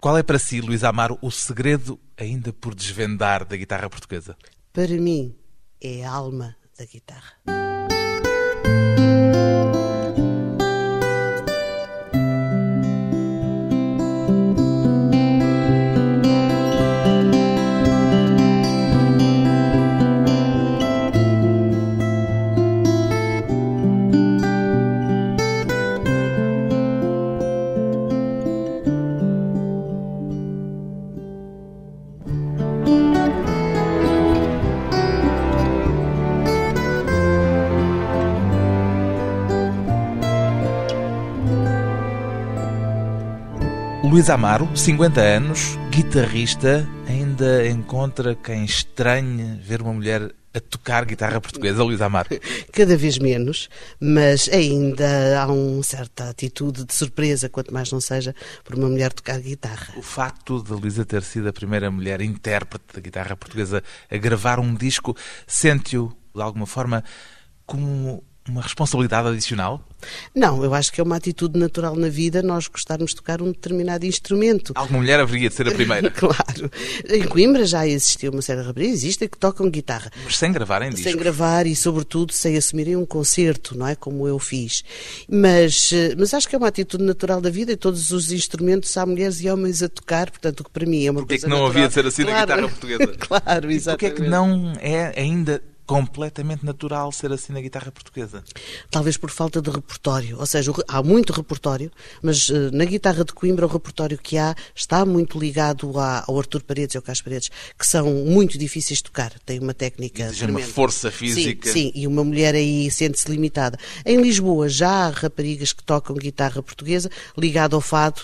Qual é para si, Luís Amaro, o segredo ainda por desvendar da guitarra portuguesa? Para mim, é a alma da guitarra. Luís Amaro, 50 anos, guitarrista, ainda encontra quem estranhe ver uma mulher a tocar guitarra portuguesa, Luís Amaro? Cada vez menos, mas ainda há uma certa atitude de surpresa, quanto mais não seja, por uma mulher tocar guitarra. O facto de Luísa ter sido a primeira mulher intérprete da guitarra portuguesa a gravar um disco, sente-o, de alguma forma, como uma responsabilidade adicional? Não, eu acho que é uma atitude natural na vida nós gostarmos de tocar um determinado instrumento. Alguma mulher haveria de ser a primeira. claro. Em Coimbra já existiu uma série de rapazes, existem que tocam guitarra. Mas sem gravar em discos. Sem gravar e, sobretudo, sem assumirem um concerto, não é? Como eu fiz. Mas, eh, mas acho que é uma atitude natural da vida e todos os instrumentos há mulheres e homens a tocar, portanto, o que para mim é uma Porquê coisa é que não natural. havia de ser assim claro. na guitarra portuguesa? claro, exatamente. Porquê é que não é ainda completamente natural ser assim na guitarra portuguesa? Talvez por falta de repertório. Ou seja, há muito repertório, mas uh, na guitarra de Coimbra o repertório que há está muito ligado ao Artur Paredes e ao Carlos Paredes, que são muito difíceis de tocar. Tem uma técnica. Exige uma força física. Sim, sim, e uma mulher aí sente-se limitada. Em Lisboa já há raparigas que tocam guitarra portuguesa ligado ao fado,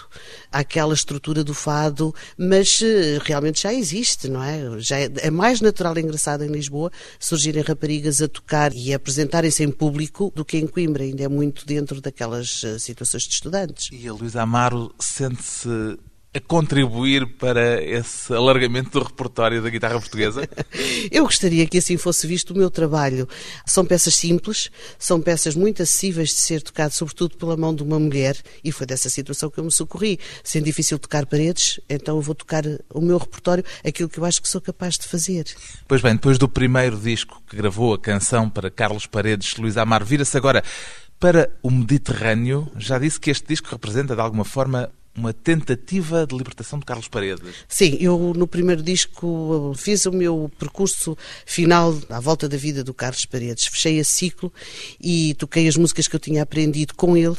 àquela estrutura do fado, mas uh, realmente já existe, não é? Já é, é mais natural e engraçado em Lisboa surgir raparigas a tocar e apresentarem-se em público do que em Coimbra, ainda é muito dentro daquelas uh, situações de estudantes. E a Luísa Amaro sente-se a contribuir para esse alargamento do repertório da guitarra portuguesa? Eu gostaria que assim fosse visto o meu trabalho. São peças simples, são peças muito acessíveis de ser tocadas, sobretudo pela mão de uma mulher, e foi dessa situação que eu me socorri. Sendo difícil tocar paredes, então eu vou tocar o meu repertório, aquilo que eu acho que sou capaz de fazer. Pois bem, depois do primeiro disco que gravou a canção para Carlos Paredes, Luís Amaro, vira-se agora para o Mediterrâneo. Já disse que este disco representa, de alguma forma, uma tentativa de libertação de Carlos Paredes. Sim, eu no primeiro disco fiz o meu percurso final à volta da vida do Carlos Paredes. Fechei esse ciclo e toquei as músicas que eu tinha aprendido com ele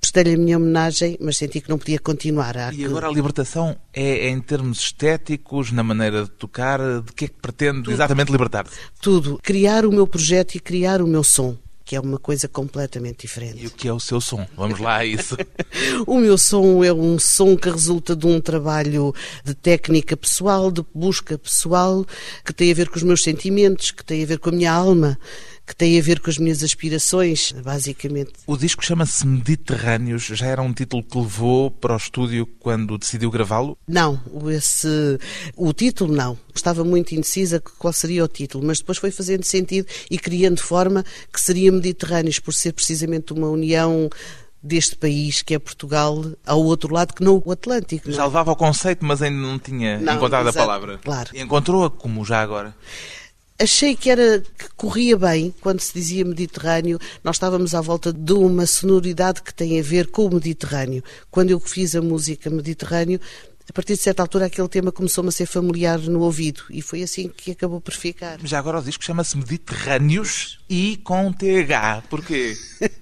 prestei-lhe a minha homenagem, mas senti que não podia continuar. Há e que... agora a libertação é, em termos estéticos, na maneira de tocar, de que é que pretende Tudo. exatamente libertar-se? Tudo. Criar o meu projeto e criar o meu som que é uma coisa completamente diferente. E o que é o seu som? Vamos lá a isso. o meu som é um som que resulta de um trabalho de técnica pessoal, de busca pessoal, que tem a ver com os meus sentimentos, que tem a ver com a minha alma, que tem a ver com as minhas aspirações, basicamente. O disco chama-se Mediterrâneos. Já era um título que levou para o estúdio quando decidiu gravá-lo? Não, esse, o título não. Estava muito indecisa qual seria o título, mas depois foi fazendo sentido e criando forma que seria Mediterrâneos, por ser precisamente uma união deste país que é Portugal ao outro lado que não o Atlântico. Não? Já levava o conceito, mas ainda não tinha não, encontrado exato, a palavra. Claro. E encontrou-a como já agora? Achei que era que corria bem quando se dizia Mediterrâneo. Nós estávamos à volta de uma sonoridade que tem a ver com o Mediterrâneo. Quando eu fiz a música Mediterrâneo, a partir de certa altura aquele tema começou-me a ser familiar no ouvido e foi assim que acabou por ficar. Já agora o disco chama-se Mediterrâneos e com TH. Porquê?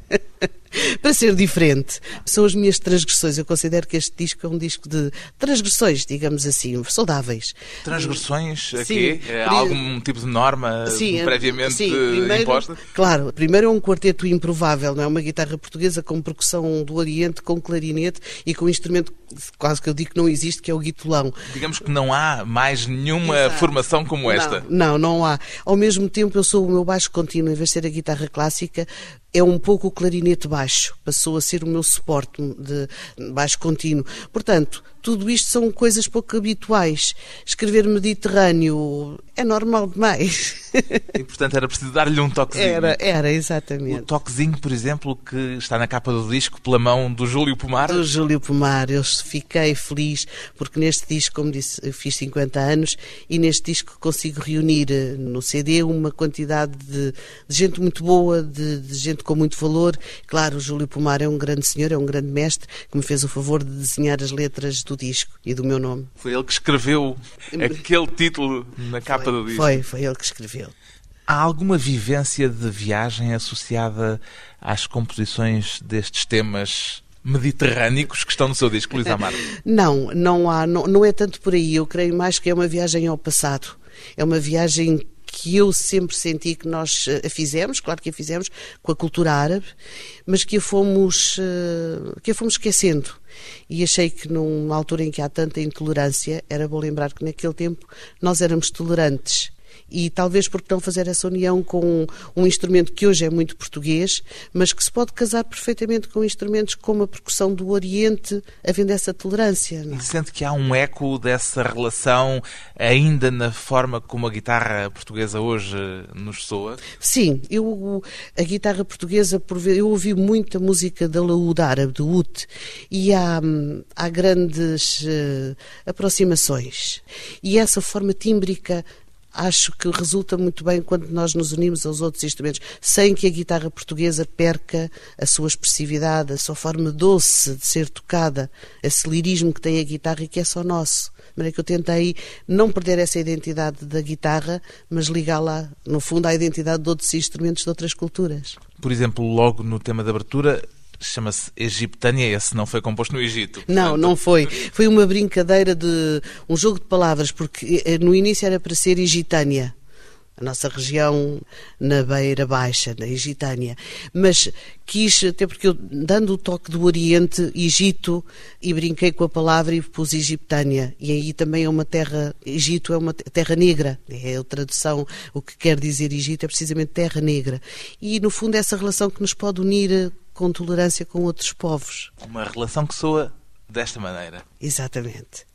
para ser diferente. São as minhas transgressões. Eu considero que este disco é um disco de transgressões, digamos assim, saudáveis. Transgressões aqui? É algum tipo de norma sim, previamente sim, primeiro, imposta? Claro. Primeiro é um quarteto improvável, não é? Uma guitarra portuguesa com percussão do Oriente, com clarinete e com um instrumento quase que eu digo que não existe, que é o guitolão. Digamos que não há mais nenhuma Exato. formação como esta. Não, não, não há. Ao mesmo tempo, eu sou o meu baixo contínuo, vez de ser a guitarra clássica, é um pouco o clarinete baixo, passou a ser o meu suporte de baixo contínuo. Portanto, tudo isto são coisas pouco habituais. Escrever Mediterrâneo é normal demais. E, portanto, era preciso dar-lhe um toquezinho. Era, era, exatamente. O toquezinho, por exemplo, que está na capa do disco pela mão do Júlio Pomar. Do Júlio Pomar. Eu fiquei feliz porque neste disco, como disse, fiz 50 anos e neste disco consigo reunir eh, no CD uma quantidade de, de gente muito boa, de, de, gente com muito valor. Claro, o Júlio Pomar é um grande senhor, é um grande mestre que me fez o favor de desenhar as letras do disco e do meu nome. Foi ele que escreveu aquele título na capa foi, do disco. Foi, foi ele que escreveu. Há alguma vivência de viagem associada às composições destes temas mediterrânicos que estão no seu disco, Luís Amaro? Não, não há, não, não é tanto por aí. Eu creio mais que é uma viagem ao passado. É uma viagem que eu sempre senti que nós eh, a fizemos, claro que a fizemos com a cultura árabe, mas que a fomos, eh, que a fomos esquecendo. E achei que numa altura em que há tanta intolerância, era bom lembrar que naquele tempo nós éramos tolerantes e talvez porque não fazer essa união com um instrumento que hoje é muito português, mas que se pode casar perfeitamente com instrumentos como a percussão do Oriente, havendo essa tolerância. Não? E sente que há um eco dessa relação ainda na forma como a guitarra portuguesa hoje nos soa? Sim, eu, a guitarra portuguesa, eu ouvi muita música da laúde árabe, do ut, e há, há grandes uh, aproximações. E essa forma tímbrica acho que resulta muito bem quando nós nos unimos aos outros instrumentos, sem que a guitarra portuguesa perca a sua expressividade, a sua forma doce de ser tocada, esse lirismo que tem a guitarra e que é só nosso. De maneira que eu tentei não perder essa identidade da guitarra, mas ligá-la, no fundo, à identidade de outros instrumentos de outras culturas. Por exemplo, logo no tema de abertura, chama-se Egiptânia, esse não foi composto no Egito. Portanto... Não, não foi. Foi uma brincadeira de um jogo de palavras, porque eh, no início era para ser Egitânia. A nossa região na Beira Baixa, na Egitânia. Mas quis, até porque eu, dando o toque do Oriente, Egito, e brinquei com a palavra e pus Egiptânia. E aí também é uma terra, Egito é uma terra negra. É a tradução, o que quer dizer Egito é precisamente terra negra. E no fundo essa relação que nos pode unir com tolerância com outros povos. Uma relação que soa desta maneira. Exatamente.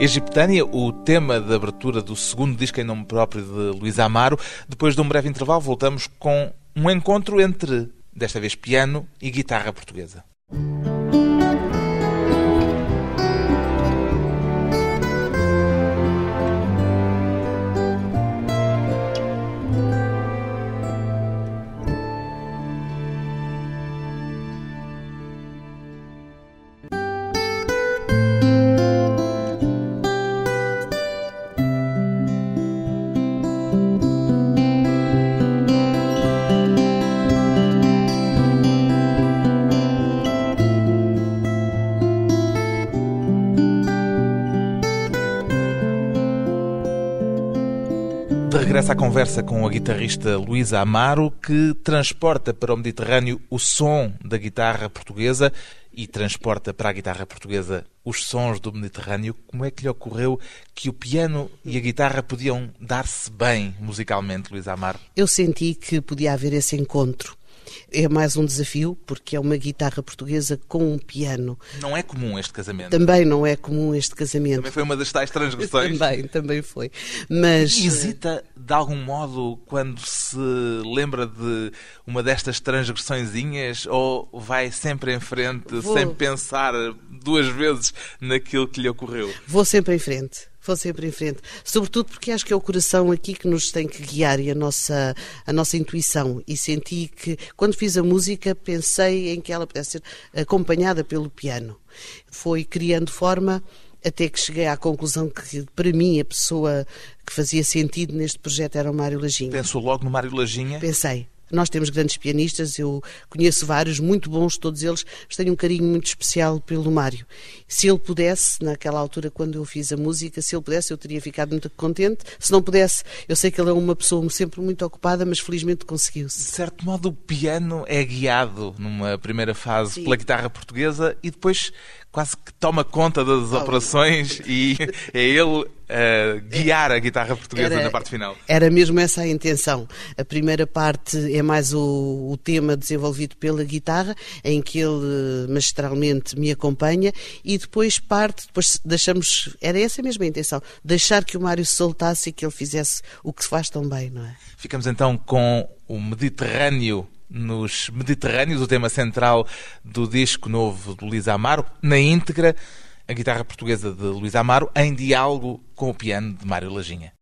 Egiptânia, o tema de abertura do segundo disco em nome próprio de Luís Amaro. Depois de um breve intervalo, voltamos com um encontro entre, desta vez, piano e guitarra portuguesa. À conversa com a guitarrista Luísa Amaro, que transporta para o Mediterrâneo o som da guitarra portuguesa e transporta para a guitarra portuguesa os sons do Mediterrâneo. Como é que lhe ocorreu que o piano e a guitarra podiam dar-se bem musicalmente, Luísa Amaro? Eu senti que podia haver esse encontro é mais um desafio, porque é uma guitarra portuguesa com um piano. Não é comum este casamento. Também não é comum este casamento. Também foi uma das tais transgressões. também, também foi. Mas... E hesita, de algum modo, quando se lembra de uma destas transgressõezinhas ou vai sempre em frente, Vou... sem pensar duas vezes naquilo que lhe ocorreu? Vou sempre em frente vou sempre em frente. Sobretudo porque acho que é o coração aqui que nos tem que guiar e a nossa, a nossa intuição. E senti que, quando fiz a música, pensei em que ela pudesse ser acompanhada pelo piano. Foi criando forma até que cheguei à conclusão que, para mim, a pessoa que fazia sentido neste projeto era o Mário Lajinha. Pensou logo no Mário Lajinha? Pensei. Nós temos grandes pianistas, eu conheço vários, muito bons todos eles, mas tenho um carinho muito especial pelo Mário. Se ele pudesse, naquela altura, quando eu fiz a música, se ele pudesse, eu teria ficado muito contente. Se não pudesse, eu sei que ele é uma pessoa sempre muito ocupada, mas felizmente conseguiu-se. De certo modo, o piano é guiado numa primeira fase Sim. pela guitarra portuguesa e depois quase que toma conta das operações e é ele a guiar a guitarra portuguesa era, na parte final. Era mesmo essa a intenção. A primeira parte é mais o, o, tema desenvolvido pela guitarra, em que ele magistralmente me acompanha, e depois parte, depois deixamos, era essa mesma a intenção, deixar que o Mário se soltasse e que ele fizesse o que se faz tão bem, não é? Ficamos então com o Mediterrâneo nos Mediterrâneos, o tema central do disco novo de Luís Amaro, na íntegra, a guitarra portuguesa de Luís Amaro, em diálogo com o piano de Mário Lajinha.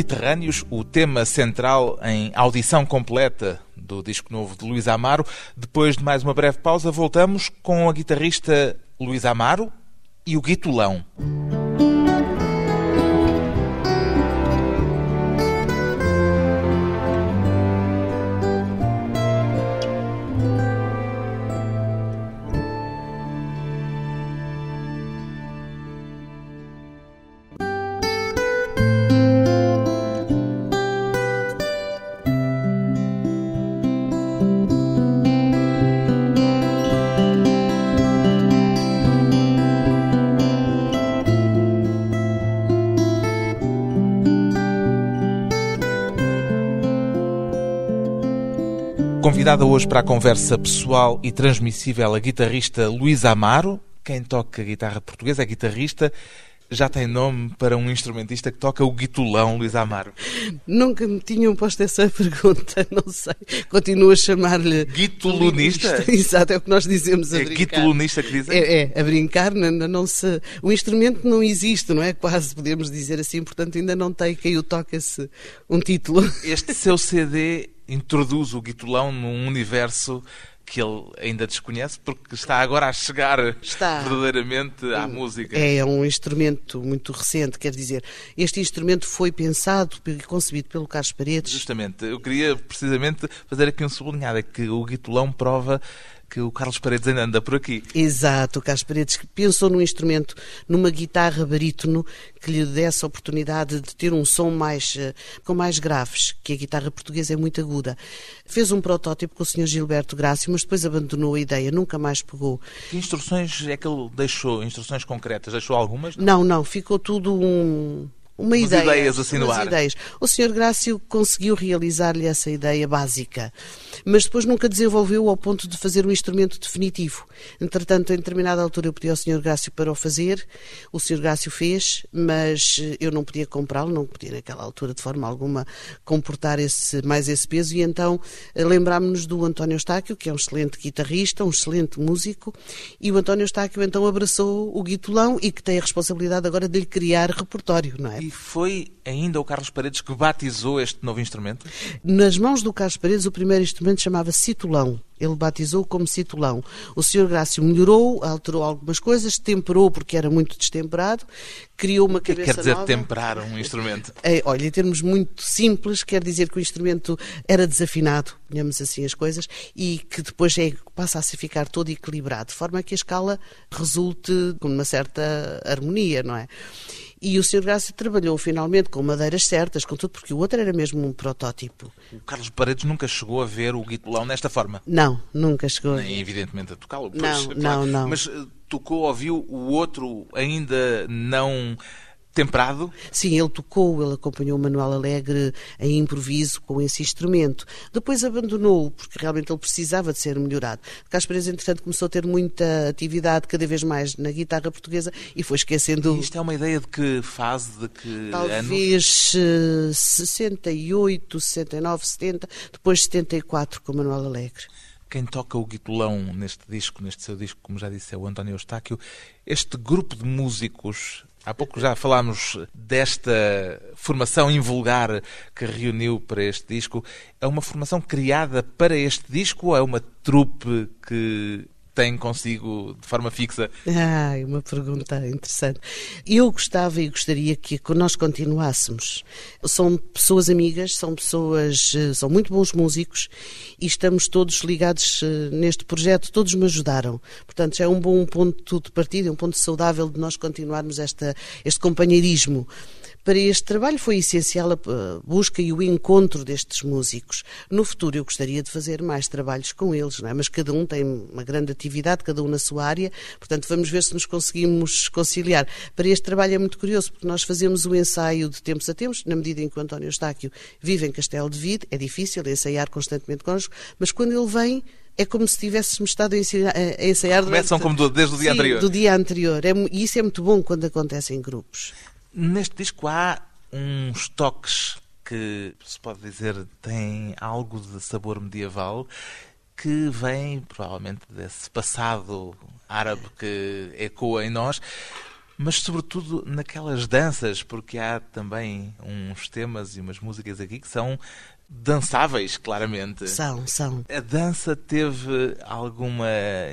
Mediterrâneos, o tema central em audição completa do disco novo de Luís Amaro. Depois de mais uma breve pausa, voltamos com a guitarrista Luís Amaro e o Guitulão. Convidada hoje para a conversa pessoal e transmissível a guitarrista Luísa Amaro. Quem toca guitarra portuguesa é guitarrista. Já tem nome para um instrumentista que toca o guitulão, Luís Amaro? Nunca me tinham posto essa pergunta, não sei. Continuo a chamar-lhe. Guitulunista? Exato, é o que nós dizemos a é brincar. Guitulunista que dizem? É, é, a brincar, não, não se. O instrumento não existe, não é? Quase podemos dizer assim, portanto ainda não tem quem o toca-se um título. Este seu CD introduz o Guitulão num universo que ele ainda desconhece, porque está agora a chegar está. verdadeiramente à música. É um instrumento muito recente, quer dizer, este instrumento foi pensado e concebido pelo Carlos Paredes. Justamente, eu queria precisamente fazer aqui um sublinhado, é que o Guitulão prova que o Carlos Paredes ainda anda por aqui. Exato, o Carlos Paredes pensou num instrumento, numa guitarra barítono que lhe desse a oportunidade de ter um som mais, eh, com mais graves, que a guitarra portuguesa é muito aguda. Fez um protótipo com o Sr. Gilberto Grácio, mas depois abandonou a ideia, nunca mais pegou. Que instruções é que ele deixou? Instruções concretas? Deixou algumas? Não, não, ficou tudo um uma umas ideia, ideias assim no ar. ideias. O Sr. Grácio conseguiu realizar-lhe essa ideia básica, mas depois nunca desenvolveu ao ponto de fazer um instrumento definitivo. Entretanto, em determinada altura eu pedi ao Sr. Grácio para o fazer, o Sr. Grácio fez, mas eu não podia comprá-lo, não podia naquela altura de forma alguma comportar esse, mais esse peso e então eh, lembrámos-nos do António Estáquio, que é um excelente guitarrista, um excelente músico, e o António Estáquio então abraçou o guitolão e que tem a responsabilidade agora de lhe criar repertório, não é? E foi ainda o Carlos Paredes que batizou este novo instrumento? Nas mãos do Carlos Paredes, o primeiro instrumento chamava citolão. Ele batizou como citolão. O Sr. Grácio melhorou, alterou algumas coisas, temperou porque era muito destemperado, criou uma é cabeça quer dizer nova. temperar um instrumento? É, olha, em termos muito simples, quer dizer que o instrumento era desafinado, ponhamos assim as coisas, e que depois é, passa a se ficar todo equilibrado, de forma que a escala resulte com uma certa harmonia, não é? E o Sr. Grácio trabalhou finalmente com madeiras certas, com tudo, porque o outro era mesmo um protótipo. O Carlos Paredes nunca chegou a ver o guitolão nesta forma. Não, nunca chegou. Nem, evidentemente, a tocá-lo. Não, pois, não, claro. não. Mas eh, tocou, ouviu o outro ainda não temperado? Sim, ele tocou, ele acompanhou o Manuel Alegre em improviso com esse instrumento. Depois abandonou, porque realmente ele precisava de ser melhorado. Carlos Pereira, entretanto, começou a ter muita atividade cada vez mais na guitarra portuguesa e foi esquecendo. Isto é uma ideia de que fase, de que ano? Talvez eh, 68, 69, 70, depois 74 com o Manuel Alegre. Quem toca o guitolão neste disco, neste seu disco, como já disse, é o António Eustáquio. Este grupo de músicos, há pouco já falámos desta formação invulgar que reuniu para este disco. É uma formação criada para este disco ou é uma trupe que tem consigo de forma fixa? Ai, uma pergunta interessante. Eu gostava e gostaria que nós continuássemos. São pessoas amigas, são pessoas, eh, são muito bons músicos e estamos todos ligados eh, neste projeto, todos me ajudaram. Portanto, já é um bom ponto de partida, é um ponto saudável de nós continuarmos esta, este companheirismo. Para este trabalho foi essencial a busca e o encontro destes músicos. No futuro eu gostaria de fazer mais trabalhos com eles, é? mas cada um tem uma grande atividade, cada um na sua área, portanto vamos ver se nos conseguimos conciliar. Para este trabalho é muito curioso, porque nós fazemos o ensaio de tempos a tempos, na medida em que o António Estáquio vive em Castelo de Vide, é difícil ensaiar constantemente connosco, mas quando ele vem é como se tivéssemos estado a ensaiar, a ensaiar Começam durante- como do- desde o dia Sim, anterior. do dia anterior. É e isso é muito bom quando acontece em grupos. Neste disco há uns toques que se pode dizer têm algo de sabor medieval que vem provavelmente desse passado árabe que ecoa em nós, mas sobretudo naquelas danças, porque há também uns temas e umas músicas aqui que são dançáveis, claramente. São, são. A dança teve alguma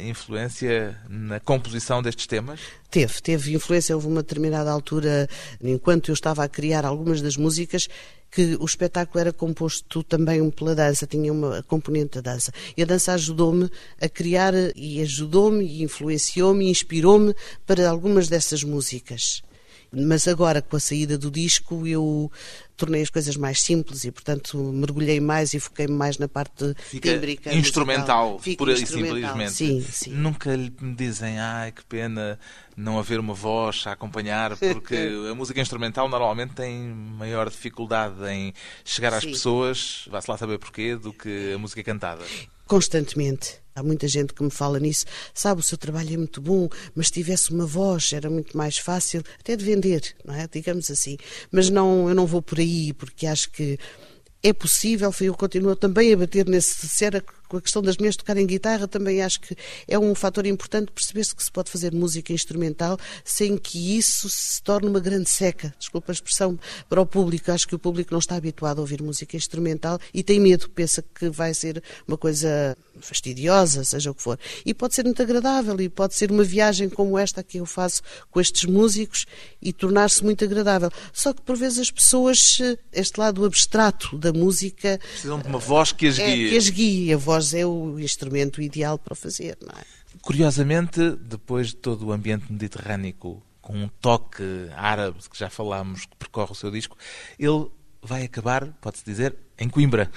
influência na composição destes temas? Teve, teve influência. Houve uma determinada altura, enquanto eu estava a criar algumas das músicas, que o espetáculo era composto também pela dança, tinha uma componente da dança. E a dança ajudou-me a criar, e ajudou-me, e influenciou-me, e inspirou-me para algumas dessas músicas. Mas agora, com a saída do disco, eu tornei as coisas mais simples e, portanto, mergulhei mais e foquei-me mais na parte Fica tímbrica. instrumental, pura e simplesmente. Sim, sim. Nunca lhe me dizem, ai que pena não haver uma voz a acompanhar, porque a música instrumental normalmente tem maior dificuldade em chegar às Sim. pessoas, vá-se lá saber porquê, do que a música cantada. Constantemente. Há muita gente que me fala nisso. Sabe, o seu trabalho é muito bom, mas se tivesse uma voz era muito mais fácil, até de vender, não é? Digamos assim. Mas não, eu não vou por aí, porque acho que é possível, eu continuo também a bater nesse, se com a questão das mulheres tocarem guitarra, também acho que é um fator importante perceber-se que se pode fazer música instrumental sem que isso se torne uma grande seca, desculpa a expressão, para o público. Acho que o público não está habituado a ouvir música instrumental e tem medo, pensa que vai ser uma coisa fastidiosa, seja o que for. E pode ser muito agradável e pode ser uma viagem como esta que eu faço com estes músicos e tornar-se muito agradável. Só que por vezes as pessoas, eh, este lado abstrato da música, Precisam de uma voz que as é guie. que as guie. A voz é o instrumento ideal para fazer, não é? Curiosamente, depois de todo o ambiente mediterrâneo, com um toque árabe, que já falámos, que percorre o seu disco, ele vai acabar, pode-se dizer, em Coimbra,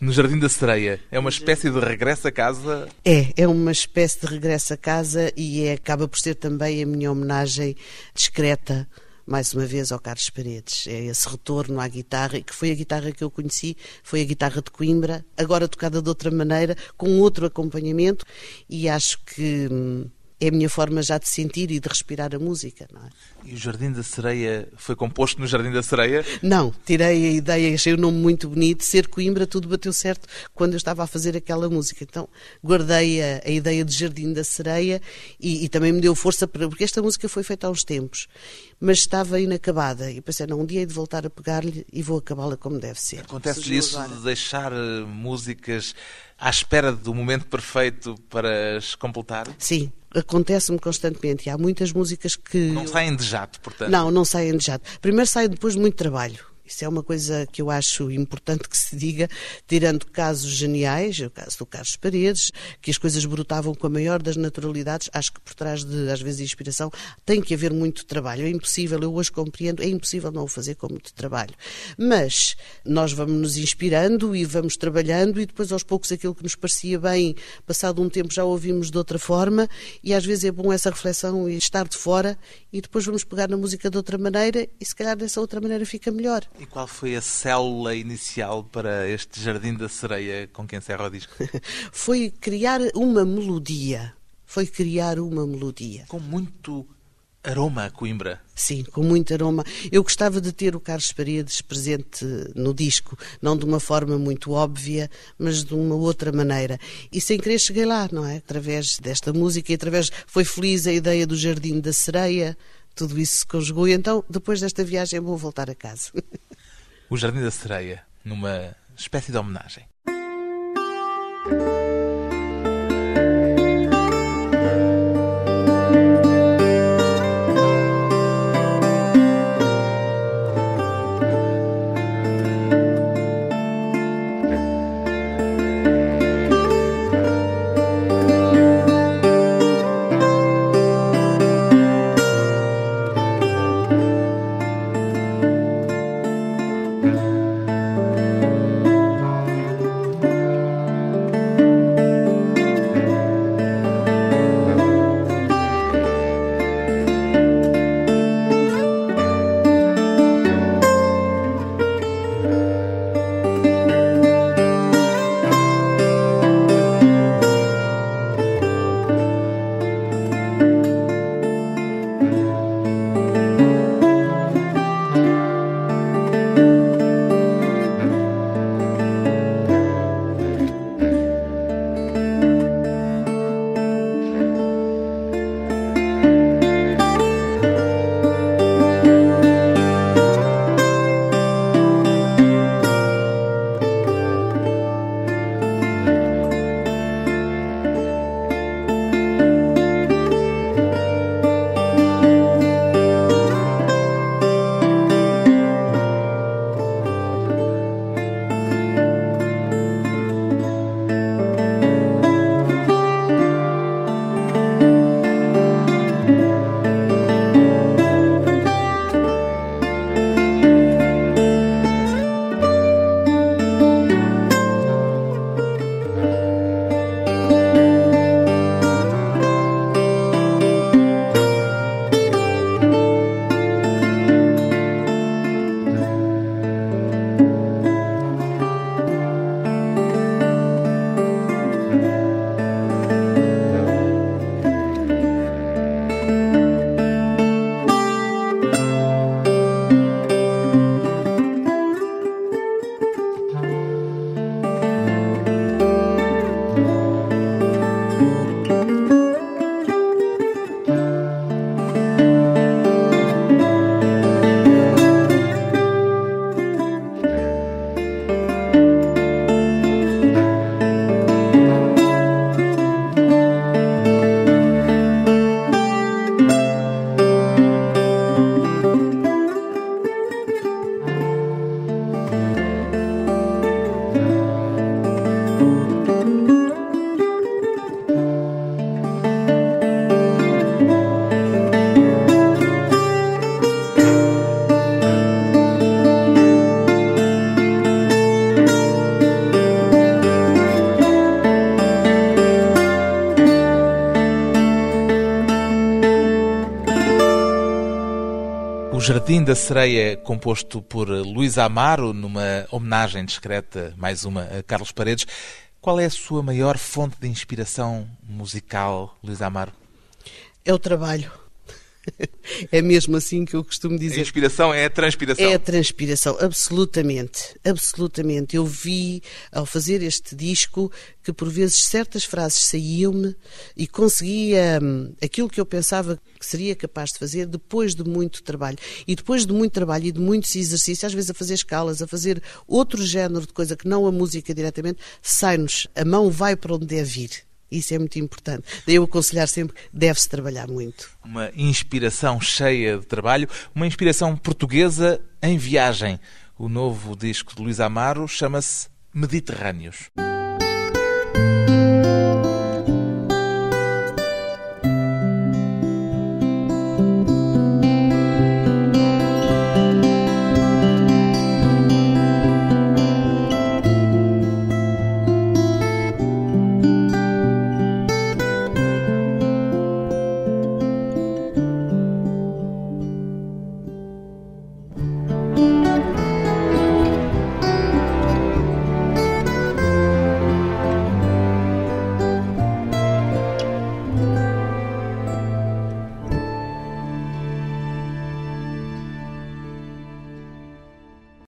no Jardim da Sereia. É uma espécie de regresso a casa. É, é uma espécie de regresso a casa e é- acaba por ser também a minha homenagem discreta, mais uma vez ao Carlos Paredes. É esse retorno à guitarra, que foi a guitarra que eu conheci, foi a guitarra de Coimbra, agora tocada de outra maneira, com outro acompanhamento, e acho que hum, é a minha forma já de sentir e de respirar a música, não é? E o Jardim da Sereia foi composto no Jardim da Sereia? Não, tirei a ideia, achei o nome muito bonito, ser Coimbra, tudo bateu certo quando eu estava a fazer aquela música. Então guardei a, a ideia de Jardim da Sereia e, e, também me deu força para. porque esta música foi feita há uns tempos, mas estava inacabada. E pensei, não, um dia hei de voltar a pegar-lhe e vou acabá-la como deve ser. Acontece-lhe isso agora. de deixar eh, músicas à espera do momento perfeito para as completar? Sim, acontece-me constantemente. E há muitas músicas que. Não saem de jato, portanto. Não, não saem de jato. Primeiro saem depois de muito trabalho. Isso é uma coisa que eu acho importante que se diga, tirando casos geniais, o caso do Carlos Paredes, que as coisas brotavam com a maior das naturalidades. Acho que por trás de, às vezes, inspiração tem que haver muito trabalho. É impossível, eu hoje compreendo, é impossível não o fazer com muito trabalho. Mas nós vamos nos inspirando e vamos trabalhando e depois, aos poucos, aquilo que nos parecia bem, passado um tempo já ouvimos de outra forma e às vezes é bom essa reflexão e estar de fora e depois vamos pegar na música de outra maneira e se calhar dessa outra maneira fica melhor. E qual foi a célula inicial para este Jardim da Sereia com quem encerra o disco? foi criar uma melodia. Foi criar uma melodia. Com muito aroma Coimbra. Sim, com muito aroma. Eu gostava de ter o Carlos Paredes presente no disco, não de uma forma muito óbvia, mas de uma outra maneira. E sem querer cheguei lá, não é? Através desta música e através. Foi feliz a ideia do Jardim da Sereia, tudo isso se conjugou. E então, depois desta viagem, vou voltar a casa. o Jardim da Sereia, numa espécie de homenagem. Jardim da Sereia, composto por Luís Amaro, numa homenagem discreta, mais uma, a Carlos Paredes. Qual é a sua maior fonte de inspiração musical, Luís Amaro? É o trabalho. É mesmo assim que eu costumo dizer. A inspiração é a transpiração. É a transpiração, absolutamente. Absolutamente. Eu vi, ao fazer este disco, que por vezes certas frases saíam-me e conseguia hum, aquilo que eu pensava que seria capaz de fazer depois de muito trabalho. E depois de muito trabalho e de muitos exercícios, às vezes a fazer escalas, a fazer outro género de coisa que não a música diretamente, sai-nos. A mão vai para onde deve ir. Isso é muito importante. Eu aconselhar sempre deve-se trabalhar muito. Uma inspiração cheia de trabalho, uma inspiração portuguesa em viagem. O novo disco de Luís Amaro chama-se Mediterrâneos.